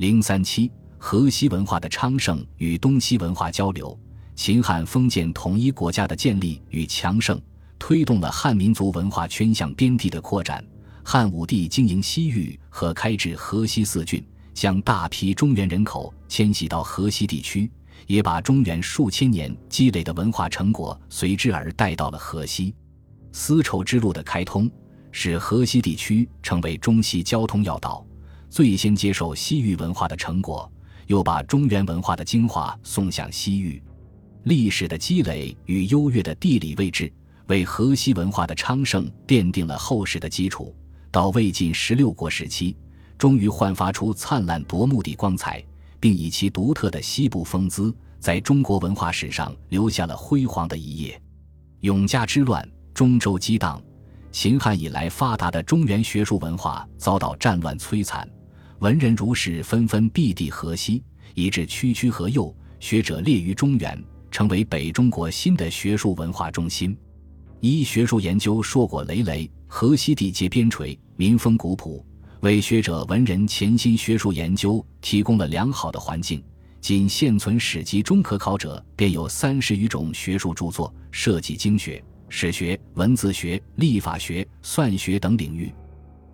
零三七，河西文化的昌盛与东西文化交流，秦汉封建统一国家的建立与强盛，推动了汉民族文化圈向边地的扩展。汉武帝经营西域和开治河西四郡，将大批中原人口迁徙到河西地区，也把中原数千年积累的文化成果随之而带到了河西。丝绸之路的开通，使河西地区成为中西交通要道，最先接受西域文化的成果，又把中原文化的精华送向西域。历史的积累与优越的地理位置，为河西文化的昌盛奠定了厚实的基础。到魏晋十六国时期，终于焕发出灿烂夺目的光彩，并以其独特的西部风姿，在中国文化史上留下了辉煌的一页。永嘉之乱。中州激荡，秦汉以来发达的中原学术文化遭到战乱摧残，文人儒士纷纷避地河西，以致区区河右，学者列于中原，成为北中国新的学术文化中心。一学术研究硕果累累，河西地界边陲，民风古朴，为学者文人潜心学术研究提供了良好的环境。仅现存史籍中可考者，便有三十余种学术著作，涉及经学。史学、文字学、历法学、算学等领域，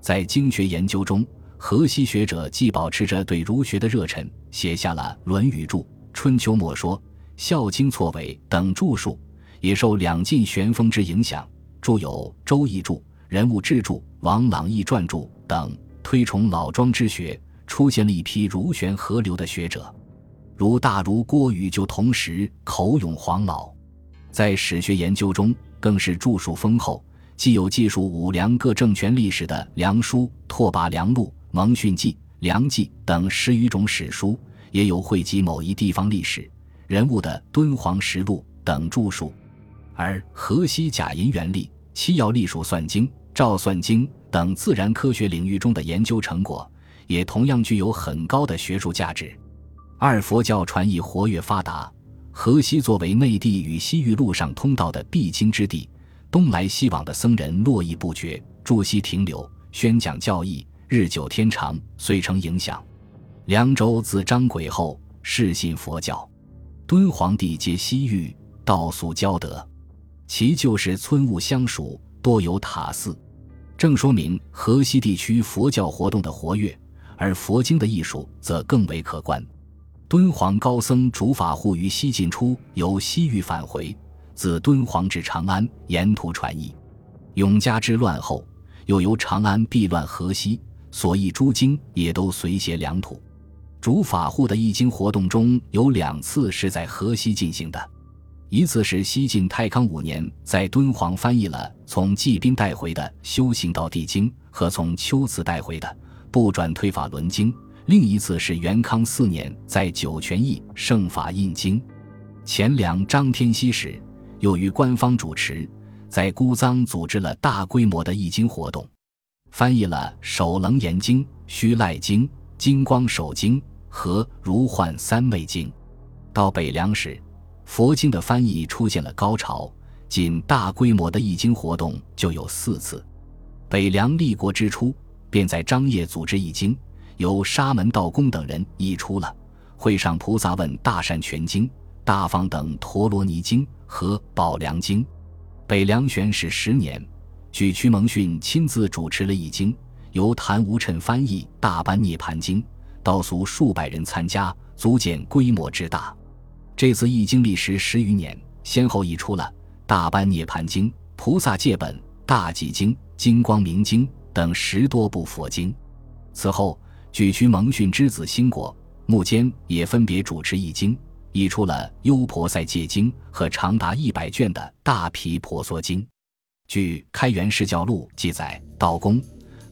在经学研究中，河西学者既保持着对儒学的热忱，写下了《论语注》《春秋末说》《孝经错伪》等著述，也受两晋玄风之影响，著有《周易注》《人物志注》《王朗义传注》等，推崇老庄之学，出现了一批儒玄合流的学者，如大儒郭宇就同时口咏黄老，在史学研究中。更是著述丰厚，既有记述五梁各政权历史的《梁书》《拓跋梁录》《蒙逊记》《梁记》等十余种史书，也有汇集某一地方历史人物的《敦煌实录》等著述。而河西贾银元历、七曜历数算经、赵算经等自然科学领域中的研究成果，也同样具有很高的学术价值。二佛教传译活跃发达。河西作为内地与西域陆上通道的必经之地，东来西往的僧人络绎不绝，驻西停留，宣讲教义，日久天长，遂成影响。凉州自张轨后，世信佛教，敦煌地接西域，道俗交德，其旧时村务相属，多有塔寺，正说明河西地区佛教活动的活跃，而佛经的艺术则更为可观。敦煌高僧竺法护于西晋初由西域返回，自敦煌至长安，沿途传译。永嘉之乱后，又由长安避乱河西，所译诸经也都随携良土。竺法护的译经活动中有两次是在河西进行的，一次是西晋太康五年在敦煌翻译了从纪斌带回的《修行道地经》和从秋瓷带回的《不转推法轮经》。另一次是元康四年，在酒泉驿圣法印经，前梁张天锡时，由于官方主持，在姑臧组织了大规模的译经活动，翻译了《首楞严经》《须赖经》《金光手经》和《如幻三昧经》。到北凉时，佛经的翻译出现了高潮，仅大规模的译经活动就有四次。北凉立国之初，便在张掖组织译经。由沙门道公等人译出了《会上菩萨问大善全经》《大方等陀罗尼经》和《宝梁经》。北凉玄史十年，举渠蒙逊亲自主持了译经，由谭无谶翻译《大般涅盘经》，道俗数百人参加，足见规模之大。这次译经历时十余年，先后译出了《大般涅盘经》《菩萨戒本》《大寂经》《金光明经》等十多部佛经。此后。举渠蒙逊之子兴国、穆坚也分别主持译经，译出了《优婆塞戒经》和长达一百卷的《大毗婆娑经》。据《开元释教录》记载，道公、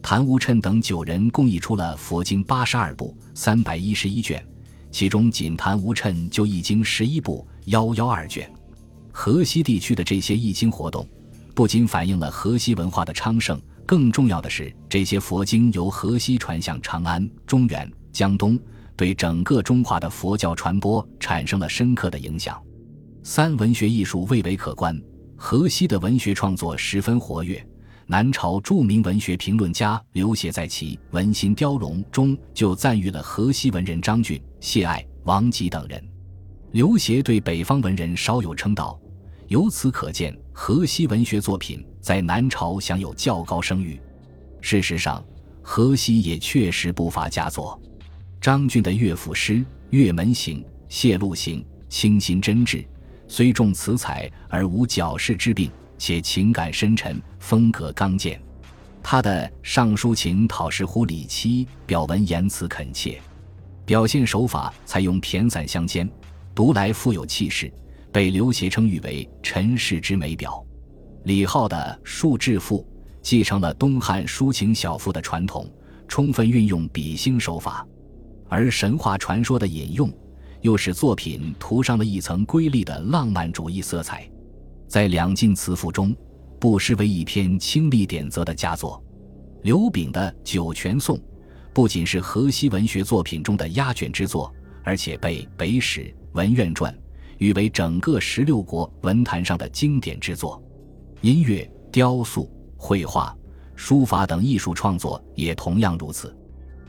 谭无谶等九人共译出了佛经八十二部、三百一十一卷，其中仅谭无谶就译经十一部、幺幺二卷。河西地区的这些译经活动，不仅反映了河西文化的昌盛。更重要的是，这些佛经由河西传向长安、中原、江东，对整个中华的佛教传播产生了深刻的影响。三文学艺术蔚为可观，河西的文学创作十分活跃，南朝著名文学评论家刘勰在其《文心雕龙》中就赞誉了河西文人张俊、谢爱、王吉等人。刘勰对北方文人稍有称道，由此可见河西文学作品在南朝享有较高声誉。事实上，河西也确实不乏佳作。张俊的乐府诗《月门行》《谢路行》清新真挚，虽重词采而无矫饰之病。且情感深沉，风格刚健。他的《上书情讨士乎李妻》表文言辞恳切，表现手法采用骈散相间，读来富有气势，被刘勰称誉为陈氏之美表。李浩的《述志赋》继承了东汉抒情小赋的传统，充分运用比兴手法，而神话传说的引用，又使作品涂上了一层瑰丽的浪漫主义色彩。在两晋词赋中，不失为一篇清丽点则的佳作。刘炳的《酒泉颂》不仅是河西文学作品中的压卷之作，而且被《北史·文苑传》誉为整个十六国文坛上的经典之作。音乐、雕塑、绘画、书法等艺术创作也同样如此。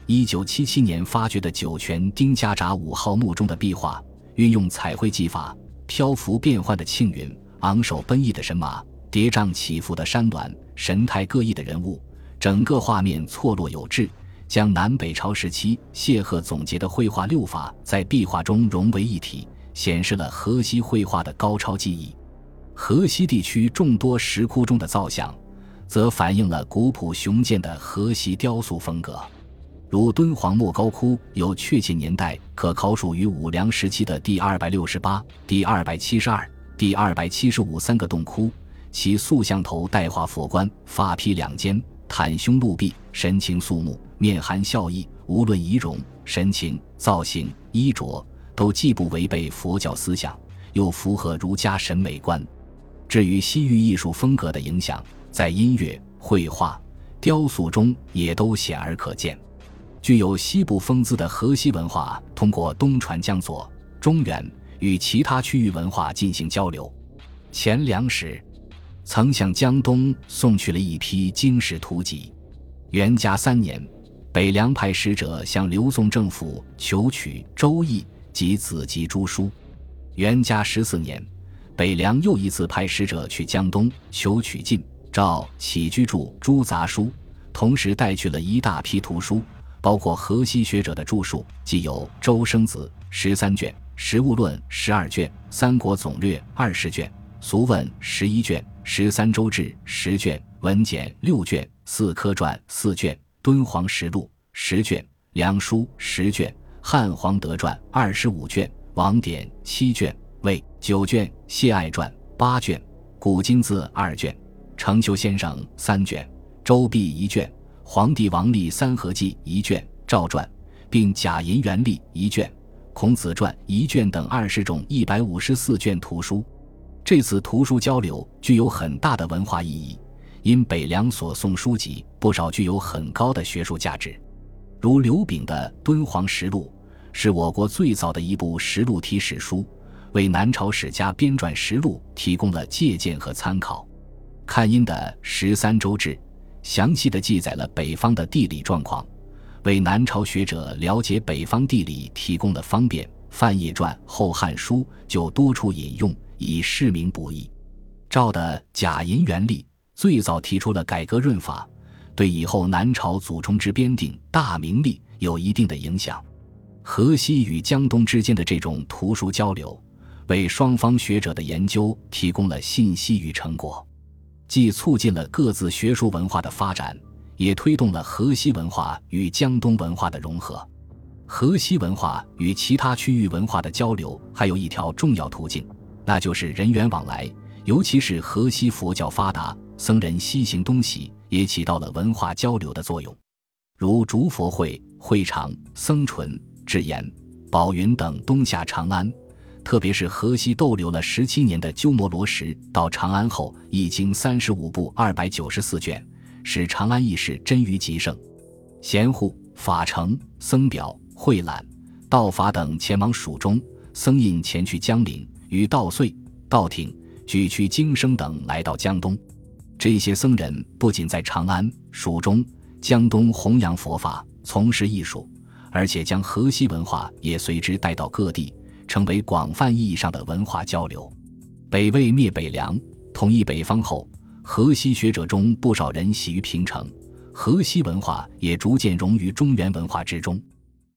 一九七七年发掘的酒泉丁家闸五号墓中的壁画，运用彩绘技法，漂浮变幻的庆云。昂首奔逸的神马，叠嶂起伏的山峦，神态各异的人物，整个画面错落有致，将南北朝时期谢赫总结的绘画六法在壁画中融为一体，显示了河西绘画的高超技艺。河西地区众多石窟中的造像，则反映了古朴雄健的河西雕塑风格。如敦煌莫高窟有确切年代可考属于武梁时期的第二百六十八、第二百七十二。第二百七十五三个洞窟，其塑像头戴画佛冠，发披两肩，袒胸露臂，神情肃穆，面含笑意。无论仪容、神情、造型、衣着，都既不违背佛教思想，又符合儒家审美观。至于西域艺术风格的影响，在音乐、绘画、雕塑中也都显而可见。具有西部风姿的河西文化，通过东传江左、中原。与其他区域文化进行交流，前梁时曾向江东送去了一批经史图籍。元嘉三年，北凉派使者向刘宋政府求取《周易》及子集诸书。元嘉十四年，北凉又一次派使者去江东求取晋、赵起居注诸杂书，同时带去了一大批图书，包括河西学者的著述，既有《周生子》十三卷。《实物论》十二卷，《三国总略》二十卷，《俗问》十一卷，《十三州志》十卷，《文简》六卷，《四科传》四卷，《敦煌实录》十卷，《梁书》十卷，《汉皇德传》二十五卷，《王典》七卷，《魏》九卷，《谢爱传》八卷，《古今字》二卷，《程修先生》三卷，《周必一卷，《黄帝王历三合记》一卷，《赵传》，并《贾银元历》一卷。孔子传一卷等二十种一百五十四卷图书，这次图书交流具有很大的文化意义。因北凉所送书籍不少具有很高的学术价值，如刘炳的《敦煌实录》是我国最早的一部实录体史书，为南朝史家编撰实录提供了借鉴和参考。看殷的《十三州志》详细的记载了北方的地理状况。为南朝学者了解北方地理提供了方便。范晔传《后汉书》就多处引用，以示明不易。赵的《贾银元历》最早提出了改革润法，对以后南朝祖冲之编定《大明历》有一定的影响。河西与江东之间的这种图书交流，为双方学者的研究提供了信息与成果，既促进了各自学术文化的发展。也推动了河西文化与江东文化的融合。河西文化与其他区域文化的交流还有一条重要途径，那就是人员往来。尤其是河西佛教发达，僧人西行东徙，也起到了文化交流的作用。如竹佛会、会长、僧纯、智言、宝云等东下长安，特别是河西逗留了十七年的鸠摩罗什到长安后，已经三十五部二百九十四卷。使长安义士臻于极盛，贤护、法成、僧表、慧览、道法等前往蜀中，僧印前去江陵，与道遂、道挺、举去经生等来到江东。这些僧人不仅在长安、蜀中、江东弘扬佛法、从事艺术，而且将河西文化也随之带到各地，成为广泛意义上的文化交流。北魏灭北凉，统一北方后，河西学者中不少人习于平城，河西文化也逐渐融于中原文化之中。